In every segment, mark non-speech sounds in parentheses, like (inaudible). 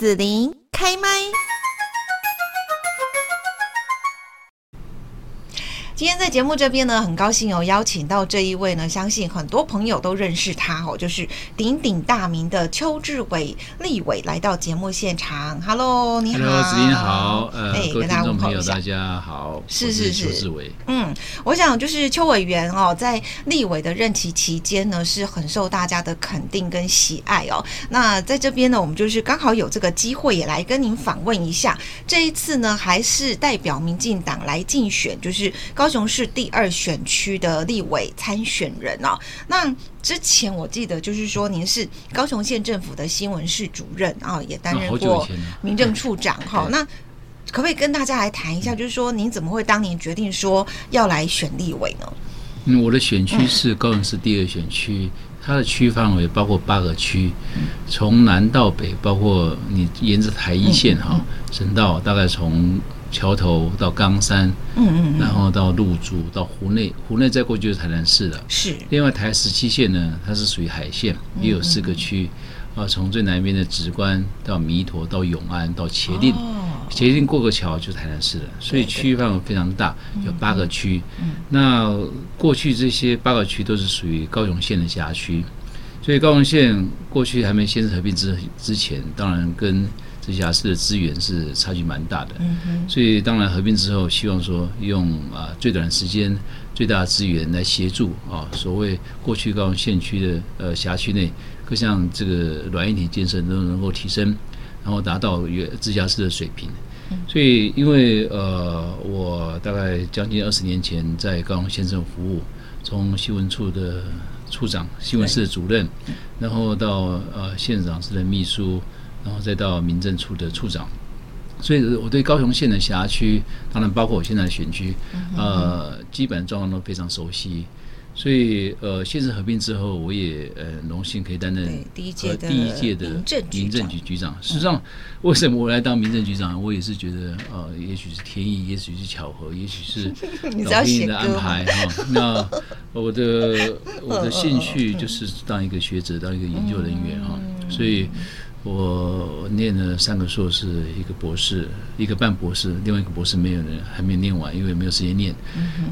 子琳开麦。今天在节目这边呢，很高兴有邀请到这一位呢，相信很多朋友都认识他哦，就是鼎鼎大名的邱志伟立委来到节目现场。Hello，你好，Hello，子琳好，呃，哎，各位听众朋友大家好，是是是，邱志伟。嗯，我想就是邱委员哦，在立委的任期期间呢，是很受大家的肯定跟喜爱哦。那在这边呢，我们就是刚好有这个机会也来跟您访问一下。这一次呢，还是代表民进党来竞选，就是高。高雄市第二选区的立委参选人哦，那之前我记得就是说您是高雄县政府的新闻室主任啊，也担任过民政处长哈。那可不可以跟大家来谈一下，就是说您怎么会当年决定说要来选立委呢？嗯，我的选区是高雄市第二选区，它的区范围包括八个区，从南到北，包括你沿着台一线哈，省道大概从。桥头到冈山，嗯嗯，然后到路竹到湖内，湖内再过去就是台南市了。是。另外台十七线呢，它是属于海线，也有四个区，啊，从最南边的梓官到弥陀到永安到茄萣，茄萣过个桥就是台南市了。所以区域范围非常大，有八个区。那过去这些八个区都是属于高雄县的辖区，所以高雄县过去还没县市合并之之前，当然跟直辖市的资源是差距蛮大的，所以当然合并之后，希望说用啊最短时间、最大的资源来协助啊，所谓过去高雄县区的呃辖区内各项这个软硬体建设都能够提升，然后达到原直辖市的水平。所以因为呃我大概将近二十年前在高雄县政府服务，从新闻处的处长、新闻室的主任，然后到呃县长室的秘书。然后再到民政处的处长，所以我对高雄县的辖区，当然包括我现在的选区，呃，基本状况都非常熟悉。所以呃，县市合并之后，我也呃荣幸可以担任第一届的第一届的民政局局长。事实际上，为什么我来当民政局长？我也是觉得呃，也许是天意，也许是巧合，也许是 (laughs) 老天爷的安排哈。(laughs) 那我的我的兴趣就是当一个学者，当一个研究人员哈，所以。我念了三个硕士，一个博士，一个半博士，另外一个博士没有人还没有念完，因为没有时间念。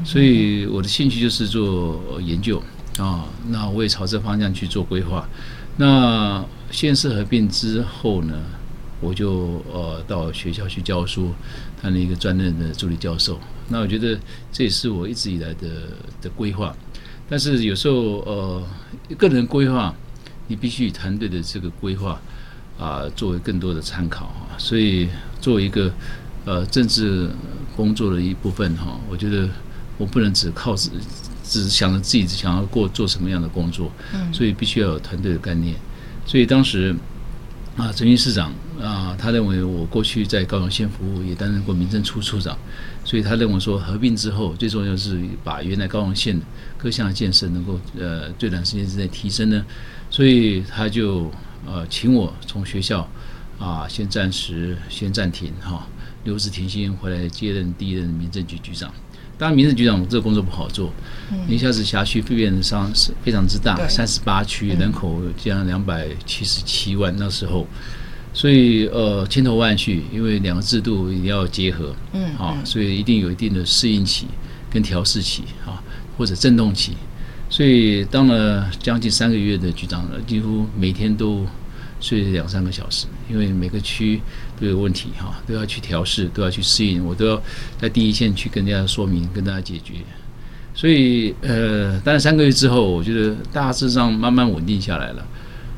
所以我的兴趣就是做研究啊。那我也朝这方向去做规划。那县市合并之后呢，我就呃到学校去教书，当了一个专任的助理教授。那我觉得这也是我一直以来的的规划。但是有时候呃个人规划，你必须以团队的这个规划。啊，作为更多的参考哈，所以作为一个呃政治工作的一部分哈，我觉得我不能只靠只只想着自己想要过做什么样的工作，嗯所以必须要有团队的概念。所以当时啊，陈云市长啊，他认为我过去在高雄县服务，也担任过民政处处长，所以他认为说合并之后，最重要是把原来高雄县各项的建设能够呃最短时间之内提升呢，所以他就。呃，请我从学校啊，先暂时先暂停哈，留职停薪回来接任第一任民政局局长。当然，民政局长这个工作不好做，一下子辖区变得上是非常之大，三十八区人口将两百七十七万那时候，所以呃千头万绪，因为两个制度一定要结合，嗯，啊，所以一定有一定的适应期跟调试期啊，或者震动期。所以当了将近三个月的局长了，几乎每天都睡两三个小时，因为每个区都有问题哈，都要去调试，都要去适应，我都要在第一线去跟大家说明，跟大家解决。所以呃，当然三个月之后，我觉得大致上慢慢稳定下来了。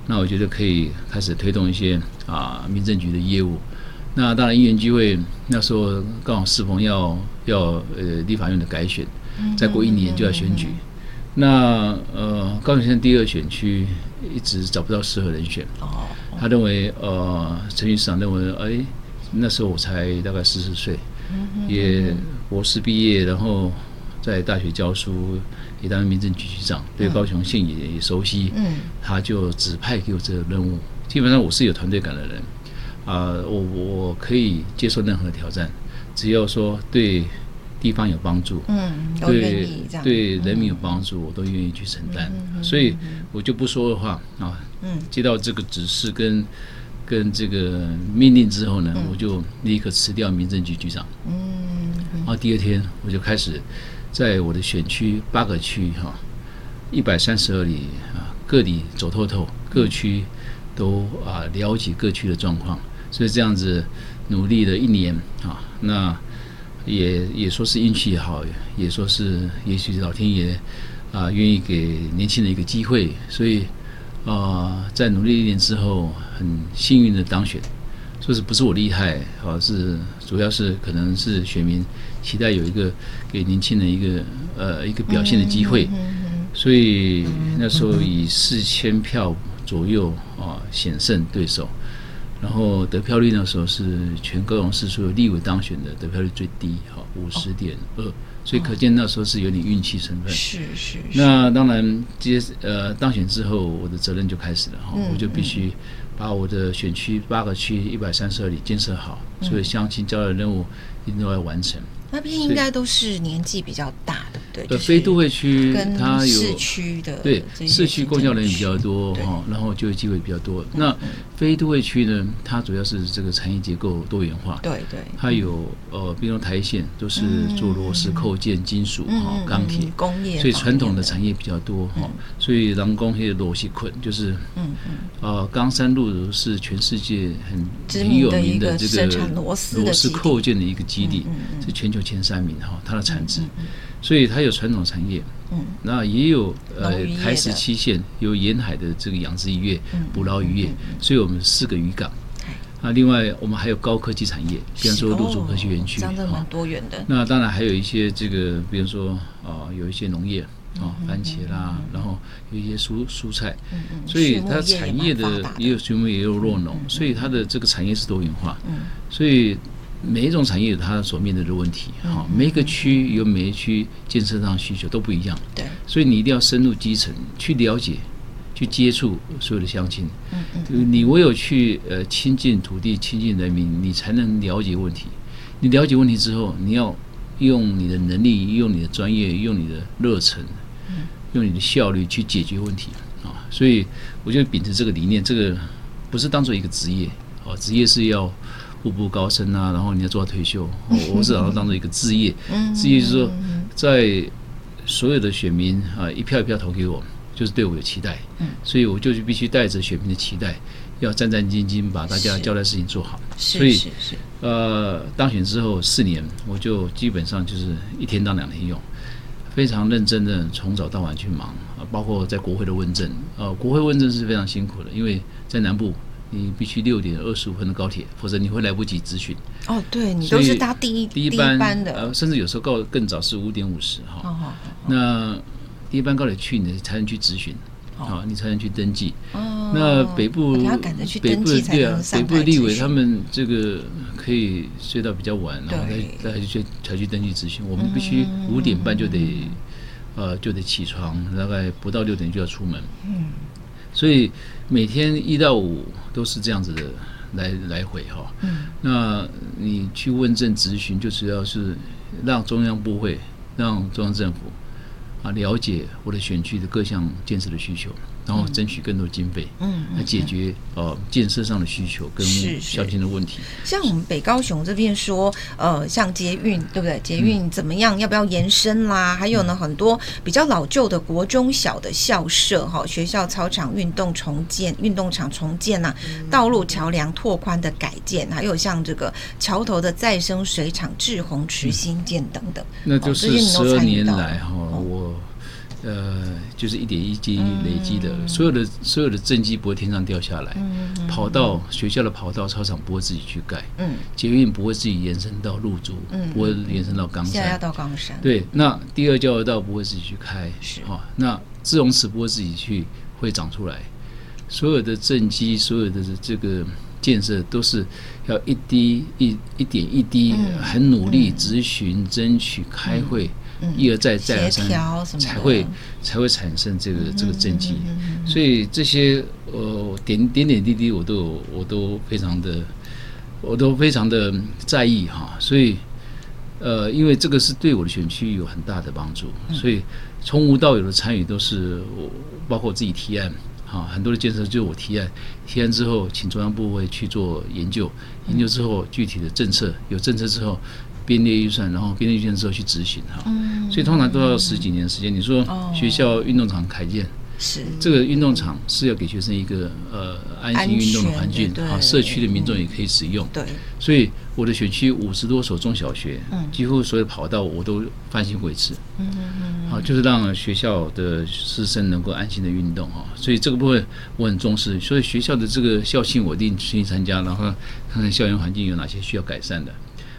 那我觉得可以开始推动一些啊民政局的业务。那当然因缘机会，那时候刚好适逢要要呃立法院的改选，再过一年就要选举。那呃，高雄县第二选区一直找不到适合人选。哦。他认为呃，陈云市长认为，哎，那时候我才大概四十岁，也博士毕业，然后在大学教书，也当民政局局长，对高雄县也也熟悉。嗯。他就指派给我这个任务。基本上我是有团队感的人，啊，我我可以接受任何的挑战，只要说对。地方有帮助，嗯，对对，人民有帮助，我都愿意去承担，所以我就不说的话啊，嗯，接到这个指示跟跟这个命令之后呢，我就立刻辞掉民政局局长。嗯，然后第二天我就开始在我的选区八个区哈，一百三十二里啊，各里走透透，各区都啊了解各区的状况。所以这样子努力了一年啊，那也也说是运气好，也说是也许老天爷啊愿意给年轻人一个机会，所以。啊、呃，在努力一年之后，很幸运的当选，说是不是我厉害，而、啊、是主要是可能是选民期待有一个给年轻人一个呃一个表现的机会，所以那时候以四千票左右啊险胜对手，然后得票率那时候是全高雄市所有立委当选的得票率最低，哈五十点二。所以可见那时候是有点运气成分。是是。那当然接呃当选之后，我的责任就开始了哈，我就必须把我的选区八个区一百三十二里建设好，所以相亲交代任务一定都要完成。那边应该都是年纪比较大的，对。呃，非都会区它有市区的，对，市区公交人员比较多哈，然后就业机会比较多。那非都会区呢，它主要是这个产业结构多元化，对对。它有呃，比如台线都是做螺丝、扣件、金属哈、钢铁工业，所以传统的产业比较多哈。所以人工那个螺丝捆就是，嗯嗯，呃，冈山路是全世界很很有名的这个螺丝扣件的一个基地，是全球。前三名哈，它的产值，所以它有传统产业，嗯，那也有呃台石七县有沿海的这个养殖渔业、捕捞渔业，所以我们四个渔港，那，另外我们还有高科技产业，比方说陆竹科学园区，真的蛮多元的。那当然还有一些这个，比如说啊，有一些农业啊，番茄啦，然后有一些蔬蔬菜，所以它产业的也有畜牧也有弱农，所以它的这个产业是多元化，嗯，所以。每一种产业有它所面对的问题，哈，每一个区有每一区建设上需求都不一样，对，所以你一定要深入基层去了解，去接触所有的乡亲，嗯嗯，你唯有去呃亲近土地、亲近人民，你才能了解问题。你了解问题之后，你要用你的能力、用你的专业、用你的热忱、用你的效率去解决问题啊。所以，我就秉持这个理念，这个不是当做一个职业，哦，职业是要。步步高升啊，然后你要做到退休，(laughs) 我是把它当做一个置业，职业就是说，在所有的选民啊一票一票投给我，就是对我有期待，所以我就必须带着选民的期待，要战战兢兢把大家交代事情做好。所以，呃，当选之后四年，我就基本上就是一天当两天用，非常认真的从早到晚去忙啊，包括在国会的问政，呃，国会问政是非常辛苦的，因为在南部。你必须六点二十五分的高铁，否则你会来不及咨询。哦，对，你都是搭第一第一班的，呃，甚至有时候告更早是五点五十哈。哦，那第一班高铁去，你才能去咨询，好，你才能去登记。哦，那北部北部对啊，北部的立委他们这个可以睡到比较晚，然后再再去才去登记咨询。我们必须五点半就得呃就得起床，大概不到六点就要出门。嗯。所以每天一到五都是这样子的来来回哈，嗯，那你去问政咨询，就主要是让中央部会、让中央政府啊了解我的选区的各项建设的需求。然后争取更多经费，嗯，来解决呃建设上的需求跟小心的问题。像我们北高雄这边说，呃，像捷运对不对？捷运怎么样？要不要延伸啦？还有呢，很多比较老旧的国中小的校舍哈，学校操场、运动重建、运动场重建呐，道路桥梁拓宽的改建，还有像这个桥头的再生水厂、滞洪池新建等等。那就是十二年来哈，我。呃，就是一点一滴累积的，嗯、所有的所有的政绩不会天上掉下来，嗯嗯、跑道学校的跑道操场不会自己去盖，嗯，捷运不会自己延伸到路竹，嗯，不会延伸到冈山，到冈山，对，那第二交流道不会自己去开，是。啊、哦，那滞洪池不会自己去会长出来，所有的政绩，所有的这个建设都是要一滴一一点一滴，很努力质询、争取、开会。嗯一而再，再而三，才会才会产生这个这个政绩。所以这些呃点点点滴滴，我都有我都非常的，我都非常的在意哈。所以呃，因为这个是对我的选区有很大的帮助，所以从无到有的参与都是我包括我自己提案，哈，很多的建设就是我提案，提案之后请中央部委去做研究，研究之后具体的政策有政策之后编列预算，然后编列预算之后去执行哈，所以通常都要十几年时间。你说学校运动场开建。是这个运动场是要给学生一个呃安心运动的环境，啊，社区的民众也可以使用。对，所以我的选区五十多所中小学，嗯，几乎所有跑道我都翻新维持。嗯嗯嗯，好，就是让学校的师生能够安心的运动哈。所以这个部分我很重视，所以学校的这个校庆我一定去参加，然后看看校园环境有哪些需要改善的。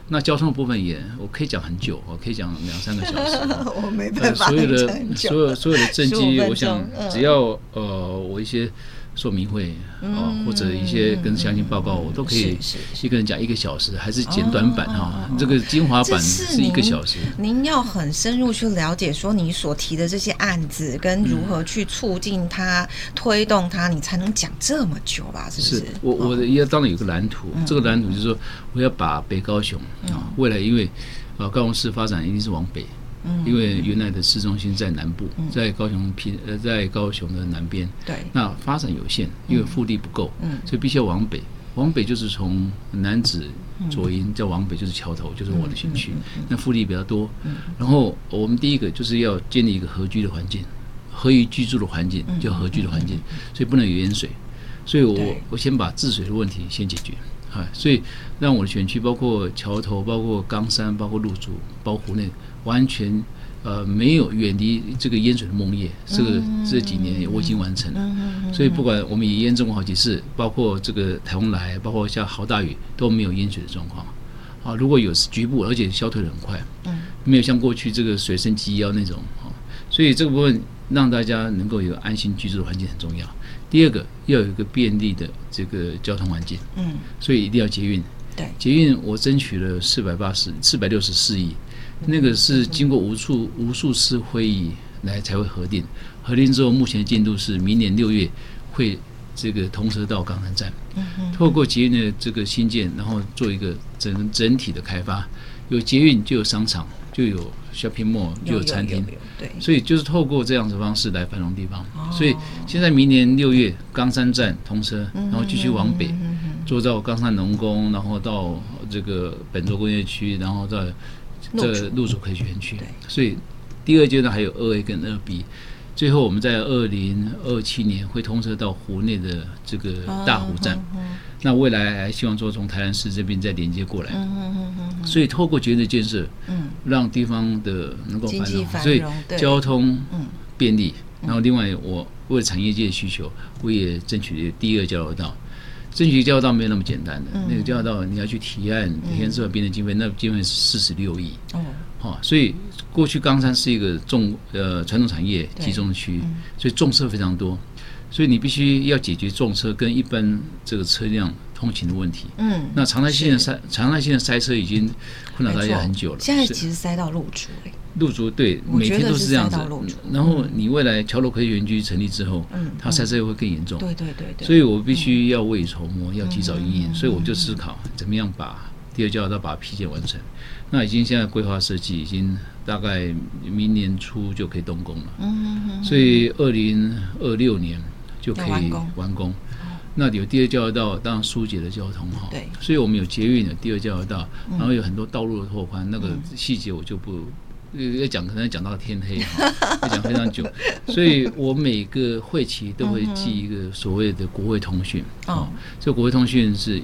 那交通的部分也，我可以讲很久，我可以讲两三个小时。(laughs) 我没办法、呃。所有的所有所有的政绩，我想只要呃我一些。说明会啊，或者一些跟详细报告，我都可以一个人讲一个小时，还是简短版哈。这个精华版是一个小时。您要很深入去了解，说你所提的这些案子跟如何去促进它、推动它，你才能讲这么久吧？是不是？我我的要当然有个蓝图，这个蓝图就是说，我要把北高雄啊，未来因为啊高雄市发展一定是往北。因为原来的市中心在南部，在高雄平呃，在高雄的南边，对，那发展有限，因为腹地不够，嗯，所以必须要往北，往北就是从南子左营再往北就是桥头，就是我的选区，那腹地比较多，然后我们第一个就是要建立一个合居的环境，合于居住的环境，叫合居的环境，所以不能有淹水，所以我我先把治水的问题先解决。啊，所以让我的选区包括桥头、包括冈山、包括鹿竹、包括湖内，完全呃没有远离这个淹水的梦魇。这个这几年我已经完成了，所以不管我们也验证过好几次，包括这个台风来，包括下好大雨都没有淹水的状况。啊，如果有局部，而且消退的很快，没有像过去这个水深及腰那种啊。所以这个部分让大家能够有安心居住的环境很重要。第二个要有一个便利的这个交通环境，嗯，所以一定要捷运。对，捷运我争取了四百八十四百六十四亿，那个是经过无数无数次会议来才会核定，核定之后目前的进度是明年六月会这个通车到冈山站。透过捷运的这个新建，然后做一个整整体的开发，有捷运就有商场，就有 shopping mall，就有餐厅。对，所以就是透过这样的方式来繁荣地方。所以现在明年六月冈山站通车，然后继续往北，坐到冈山农工，然后到这个本州工业区，然后到这个路竹科学园区。所以第二阶段还有二 A 跟二 B，最后我们在二零二七年会通车到湖内的这个大湖站。那未来还希望说从台南市这边再连接过来。所以透过捷运的建设，嗯让地方的能够繁荣，所以交通便利。然后另外，我为了产业界的需求，我也争取了第二个交流道。争取交流道没有那么简单的，那个交流道你要去提案，提案之后编的经费，那经费是四十六亿。哦，好，所以过去冈山是一个重呃传统产业集中区，所以重车非常多，所以你必须要解决重车跟一般这个车辆。通勤的问题，嗯，那常态性的塞，常态性的塞车已经困扰大家很久了。现在其实塞到路竹，路竹对，每天都是这样子。然后你未来桥头科学园区成立之后，嗯，它塞车又会更严重。对对对对。所以我必须要未雨绸缪，要及早应应。所以我就思考怎么样把第二交流道把它批建完成。那已经现在规划设计，已经大概明年初就可以动工了。嗯嗯。所以二零二六年就可以完工。那有第二交流道，当然疏解了交通哈。对。所以我们有捷运的第二交流道，然后有很多道路的拓宽，那个细节我就不要讲，可能讲到天黑哈，(laughs) 要讲非常久。所以我每个会期都会寄一个所谓的国会通讯。啊。这国会通讯是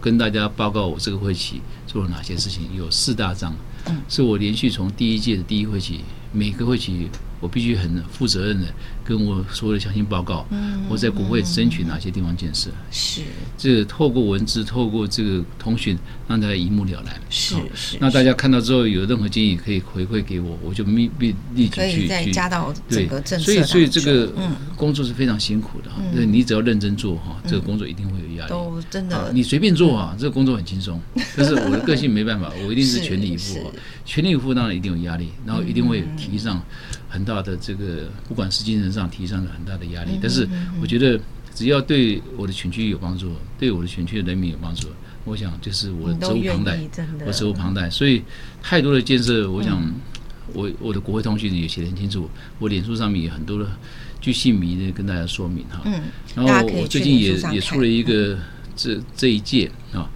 跟大家报告我这个会期做了哪些事情，有四大章。嗯。是我连续从第一届的第一会期，每个会期。我必须很负责任的跟我所有的详细报告，我在国会争取哪些地方建设，是这个透过文字，透过这个通讯，让大家一目了然。是是，那大家看到之后有任何建议可以回馈给我，我就立立立即去去加到整个政策。所以所以这个工作是非常辛苦的哈，那你只要认真做哈，这个工作一定会有压力。都真的，你随便做啊，这个工作很轻松。(laughs) 但是我的个性没办法，我一定是全力以赴。全力以赴当然一定有压力，然后一定会提上。很大的这个，不管是精神上提上了很大的压力，但是我觉得只要对我的选区有帮助，对我的选区的人民有帮助，我想就是我责无旁贷，我责无旁贷。所以太多的建设，我想我我的国会通讯也写得很清楚，我脸书上面有很多的巨细迷的跟大家说明哈。嗯，然后我最近也也出了一个这这一届啊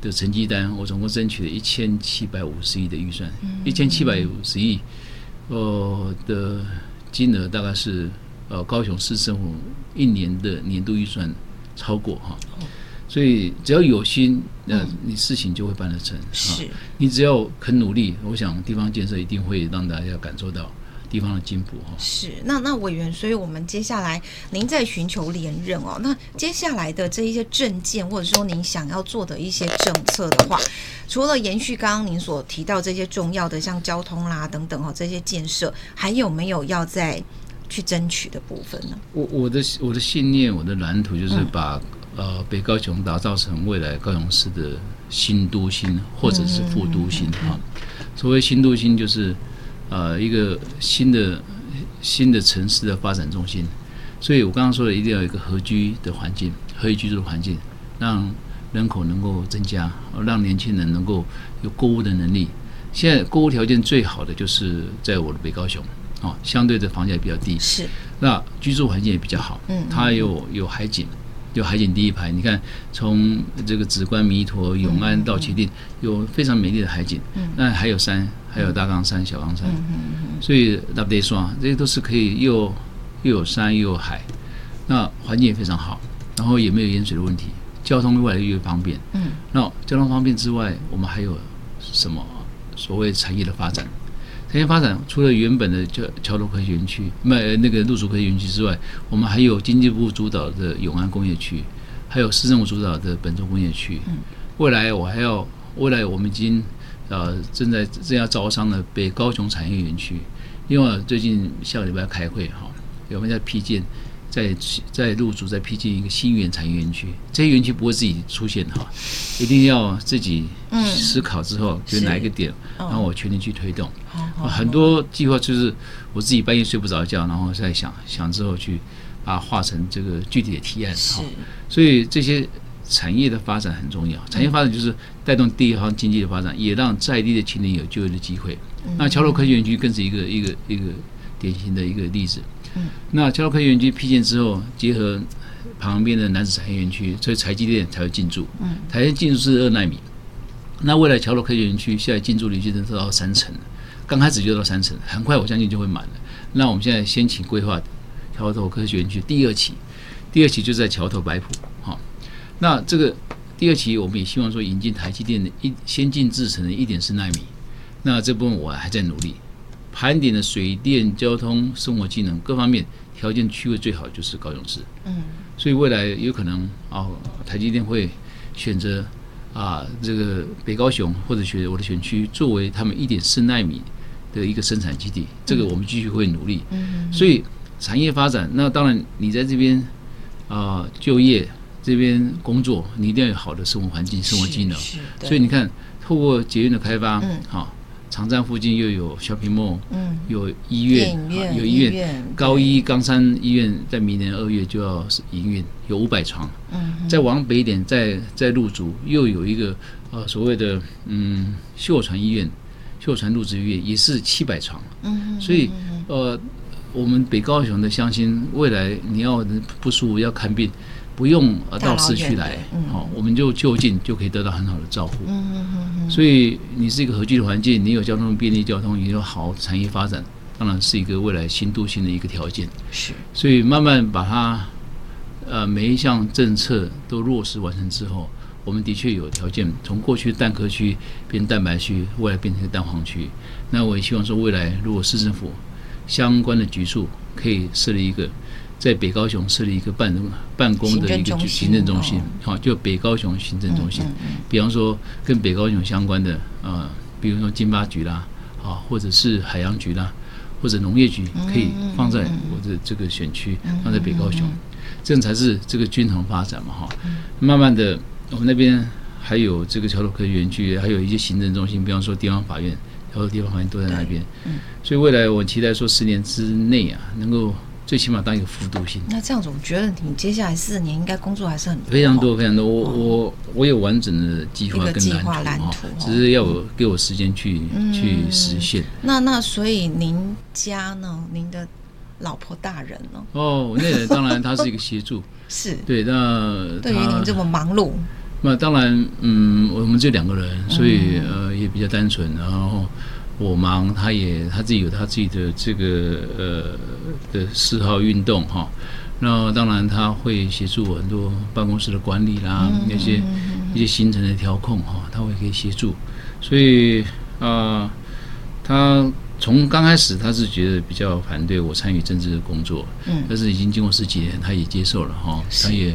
的成绩单，我总共争取了一千七百五十亿的预算，一千七百五十亿，呃的金额大概是呃高雄市政府一年的年度预算超过哈。所以只要有心，那你事情就会办得成。是，你只要肯努力，我想地方建设一定会让大家感受到地方的进步哈。是，那那委员，所以我们接下来您在寻求连任哦，那接下来的这一些政见，或者说您想要做的一些政策的话，除了延续刚刚您所提到这些重要的像交通啦等等哦这些建设，还有没有要再去争取的部分呢？我我的我的信念，我的蓝图就是把、嗯。呃，北高雄打造成未来高雄市的新都心，或者是副都心啊。所谓新都心，就是呃一个新的新的城市的发展中心。所以我刚刚说的，一定要有一个合居的环境，合宜居住的环境，让人口能够增加，让年轻人能够有购物的能力。现在购物条件最好的就是在我的北高雄啊，相对的房价也比较低，是那居住环境也比较好，嗯，它有有海景。有海景第一排，你看从这个紫观弥陀、永安到旗津，有非常美丽的海景。嗯那还有山，还有大冈山、小冈山。所以那得说，这些都是可以又又有山又有海，那环境也非常好，然后也没有淹水的问题，交通越来越方便。嗯，那交通方便之外，我们还有什么所谓产业的发展？产业发展除了原本的桥桥头科学园区、卖那个路竹科学园区之外，我们还有经济部主导的永安工业区，还有市政府主导的本州工业区。嗯未来我还要，未来我们已经呃正在正要招商的北高雄产业园区，因为最近下个礼拜要开会哈，我们在批建。在在入驻，在批建一个新园产业园区，这些园区不会自己出现哈，一定要自己思考之后，觉得哪一个点，然后我全力去推动。很多计划就是我自己半夜睡不着觉，然后再想想之后去把它化成这个具体的提案哈。所以这些产业的发展很重要，产业发展就是带动地方经济的发展，也让在地的青年有就业的机会。那桥头科学园区更是一个一个一个典型的一个例子。嗯，那桥头科学园区批建之后，结合旁边的南子产业园区，所以台积电才会进驻。嗯，台积电进驻是二纳米。那未来桥头科学园区现在进驻率就能到三成，刚开始就到三成，很快我相信就会满了。那我们现在先请规划桥头科学园区第二期，第二期就在桥头白埔。好，那这个第二期我们也希望说引进台积电的一先进制程的一点四纳米。那这部分我还在努力。盘点的水电、交通、生活机能各方面条件区位最好就是高雄市，嗯，所以未来有可能啊，台积电会选择啊这个北高雄或者选我的选区作为他们一点四纳米的一个生产基地，这个我们继续会努力，嗯，所以产业发展，那当然你在这边啊就业这边工作，你一定要有好的生活环境、生活技能，所以你看透过捷运的开发，嗯，好。长站附近又有 shopping mall，嗯，有医院，院有医院，院高一冈山医院在明年二月就要营运，有五百床。嗯，再往北一点，再再入驻又有一个呃所谓的嗯秀传医院，秀传入职医院也是七百床。嗯，所以呃我们北高雄的乡亲未来你要不舒服要看病。不用呃到市区来，好，我们就就近就可以得到很好的照顾。嗯嗯嗯。所以你是一个合居的环境，你有交通便利，交通也有好产业发展，当然是一个未来新都心的一个条件。是。所以慢慢把它，呃，每一项政策都落实完成之后，我们的确有条件从过去蛋壳区变蛋白区，未来变成蛋黄区。那我也希望说，未来如果市政府相关的局处可以设立一个。在北高雄设立一个办办公的一个行政中心，好，就北高雄行政中心。比方说跟北高雄相关的，呃，比如说金发局啦，啊，或者是海洋局啦，或者农业局，可以放在我的这个选区，放在北高雄，这样才是这个均衡发展嘛，哈。慢慢的，我们那边还有这个桥头科学园区，还有一些行政中心，比方说地方法院，桥头地方法院都在那边。所以未来我期待说十年之内啊，能够。最起码当一个副都心。那这样子，我觉得你接下来四年应该工作还是很多。非常多，非常多。我我我有完整的计划跟蓝图，只是要我给我时间去去实现。那那所以您家呢？您的老婆大人呢？哦，我内人当然他是一个协助，(laughs) 是对。那对于您这么忙碌，那当然，嗯，我们就两个人，所以、嗯、呃也比较单纯。然后我忙，他也他自己有他自己的这个呃的嗜好运动哈。那当然他会协助我很多办公室的管理啦，嗯、那些一些行程的调控哈，他会可以协助。所以啊、呃，他。从刚开始他是觉得比较反对我参与政治的工作，嗯，但是已经经过十几年，他也接受了哈，他也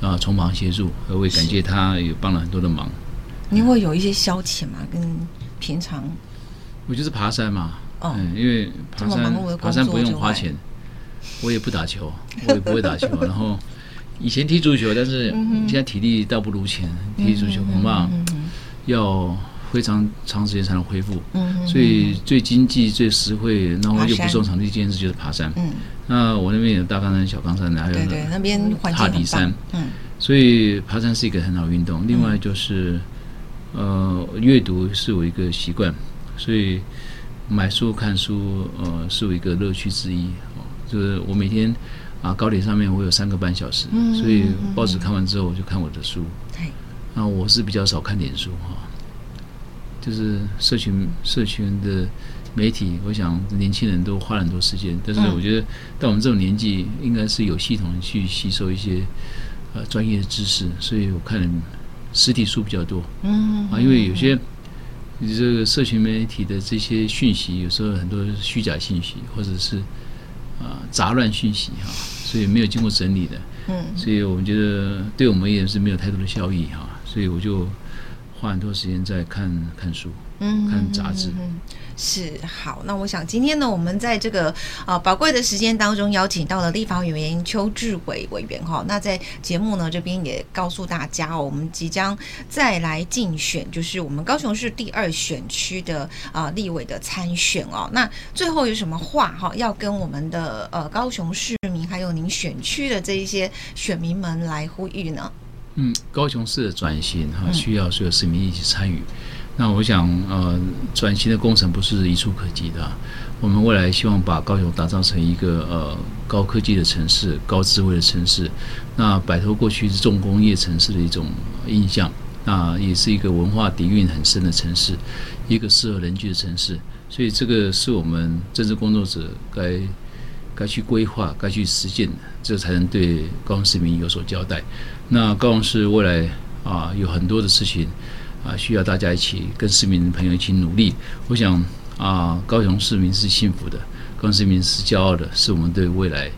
啊从旁协助，我也感谢他也帮了很多的忙。你会有一些消遣嘛？跟平常？我就是爬山嘛，哦、嗯，因为爬山爬山不用花钱，我也不打球，我也不会打球，(laughs) 然后以前踢足球，但是现在体力倒不如前，踢足球恐怕要。非常长时间才能恢复，嗯，所以最经济、最实惠，然后又不受场地限制，就是爬山。嗯，那我那边有大冈山、小冈山，还有那边塔里山。嗯，所以爬山是一个很好运动。另外就是，呃，阅读是我一个习惯，所以买书、看书，呃，是我一个乐趣之一哦。就是我每天啊，高铁上面我有三个半小时，所以报纸看完之后，我就看我的书。对，那我是比较少看点书哈。就是社群社群的媒体，我想年轻人都花了很多时间，但是我觉得到我们这种年纪，应该是有系统的去吸收一些呃专业的知识，所以我看实体书比较多。嗯啊，因为有些这个社群媒体的这些讯息，有时候很多虚假信息，或者是啊杂乱讯息哈，所以没有经过整理的。嗯，所以我们觉得对我们也是没有太多的效益哈，所以我就。花很多时间在看看书，嗯，看杂志，嗯，是好。那我想今天呢，我们在这个啊宝贵的时间当中，邀请到了立法委员邱志伟委员哈。那在节目呢这边也告诉大家哦，我们即将再来竞选，就是我们高雄市第二选区的啊立委的参选哦。那最后有什么话哈，要跟我们的呃高雄市民，还有您选区的这一些选民们来呼吁呢？嗯，高雄市的转型哈，需要所有市民一起参与。嗯、那我想，呃，转型的工程不是一触可及的。我们未来希望把高雄打造成一个呃高科技的城市、高智慧的城市。那摆脱过去是重工业城市的一种印象，那也是一个文化底蕴很深的城市，一个适合人居的城市。所以，这个是我们政治工作者该。该去规划，该去实践的，这才能对高雄市民有所交代。那高雄市未来啊，有很多的事情啊，需要大家一起跟市民朋友一起努力。我想啊，高雄市民是幸福的，高雄市民是骄傲的，是我们对未来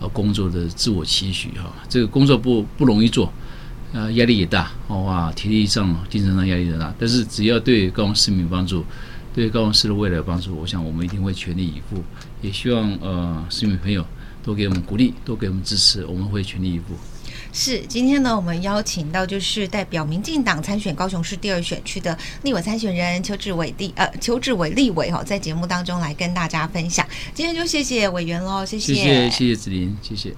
啊工作的自我期许哈。这个工作不不容易做，啊，压力也大，哇，体力上、精神上压力也大。但是只要对高雄市民帮助。对高雄市的未来帮助，我想我们一定会全力以赴。也希望呃市民朋友多给我们鼓励，多给我们支持，我们会全力以赴。是，今天呢，我们邀请到就是代表民进党参选高雄市第二选区的立委参选人邱志伟立呃邱志伟立委哈，在节目当中来跟大家分享。今天就谢谢委员喽，谢谢，谢谢谢谢子琳，谢谢。